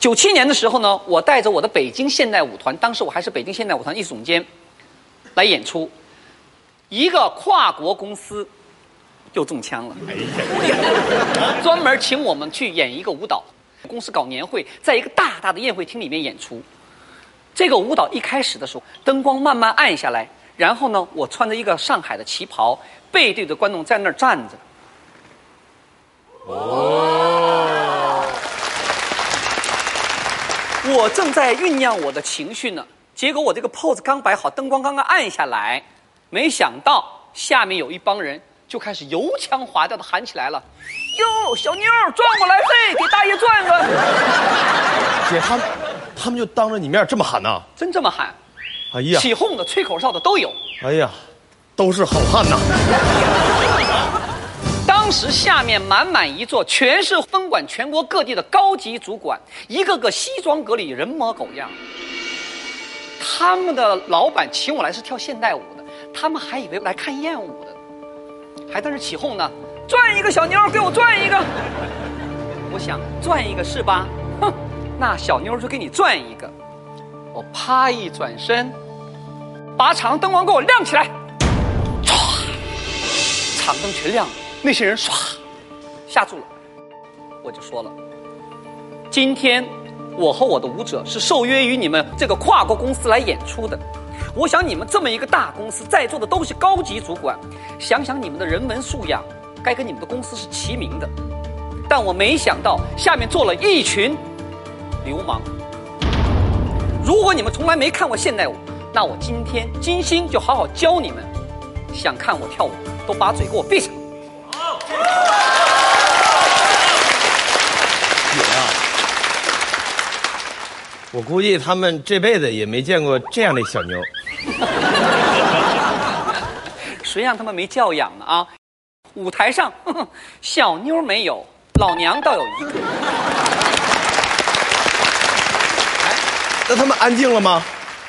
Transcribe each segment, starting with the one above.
九七年的时候呢，我带着我的北京现代舞团，当时我还是北京现代舞团艺术总监，来演出。一个跨国公司就中枪了，专门请我们去演一个舞蹈。公司搞年会，在一个大大的宴会厅里面演出。这个舞蹈一开始的时候，灯光慢慢暗下来，然后呢，我穿着一个上海的旗袍，背对着观众在那儿站着。哦，我正在酝酿我的情绪呢，结果我这个 pose 刚摆好，灯光刚刚暗下来，没想到下面有一帮人就开始油腔滑调的喊起来了：“哟，小妞转过来，嘿，给大爷转转。”姐，他们他们就当着你面这么喊呐？真这么喊，哎呀，起哄的、吹口哨的都有。哎呀，都是好汉呐！当时下面满满一座，全是分管全国各地的高级主管，一个个西装革履，人模狗样。他们的老板请我来是跳现代舞的，他们还以为来看艳舞的，还在那起哄呢。转一个小妞，给我转一个。我想转一个是吧？哼，那小妞就给你转一个。我啪一转身，把场灯光给我亮起来，唰，场灯全亮了。那些人唰吓住了，我就说了，今天我和我的舞者是受约于你们这个跨国公司来演出的。我想你们这么一个大公司，在座的都是高级主管，想想你们的人文素养，该跟你们的公司是齐名的。但我没想到下面坐了一群流氓。如果你们从来没看过现代舞，那我今天金星就好好教你们。想看我跳舞，都把嘴给我闭上。姐啊，我估计他们这辈子也没见过这样的小妞。谁让他们没教养呢啊！舞台上小妞没有，老娘倒有一个。那他们安静了吗？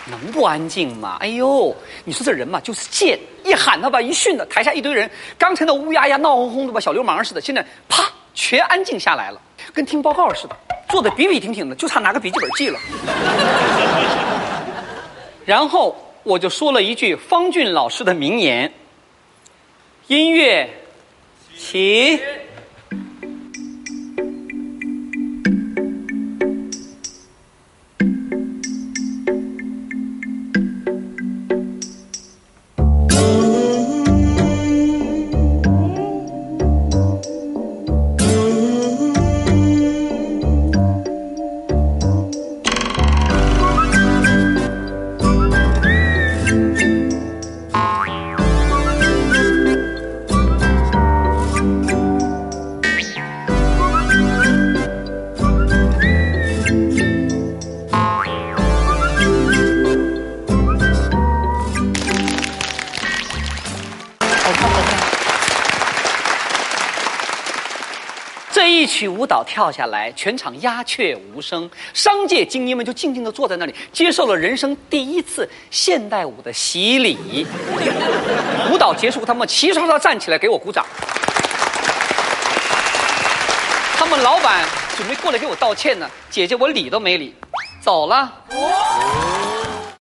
能不安静吗？哎呦，你说这人嘛，就是贱，一喊他吧，一训他，台下一堆人，刚才那乌压压、闹哄哄的吧，小流氓似的，现在啪，全安静下来了，跟听报告似的，坐的笔笔挺挺的，就差拿个笔记本记了。然后我就说了一句方俊老师的名言：音乐起。一曲舞蹈跳下来，全场鸦雀无声，商界精英们就静静地坐在那里，接受了人生第一次现代舞的洗礼。舞蹈结束，他们齐刷刷站起来给我鼓掌。他们老板准备过来给我道歉呢，姐姐我理都没理，走了。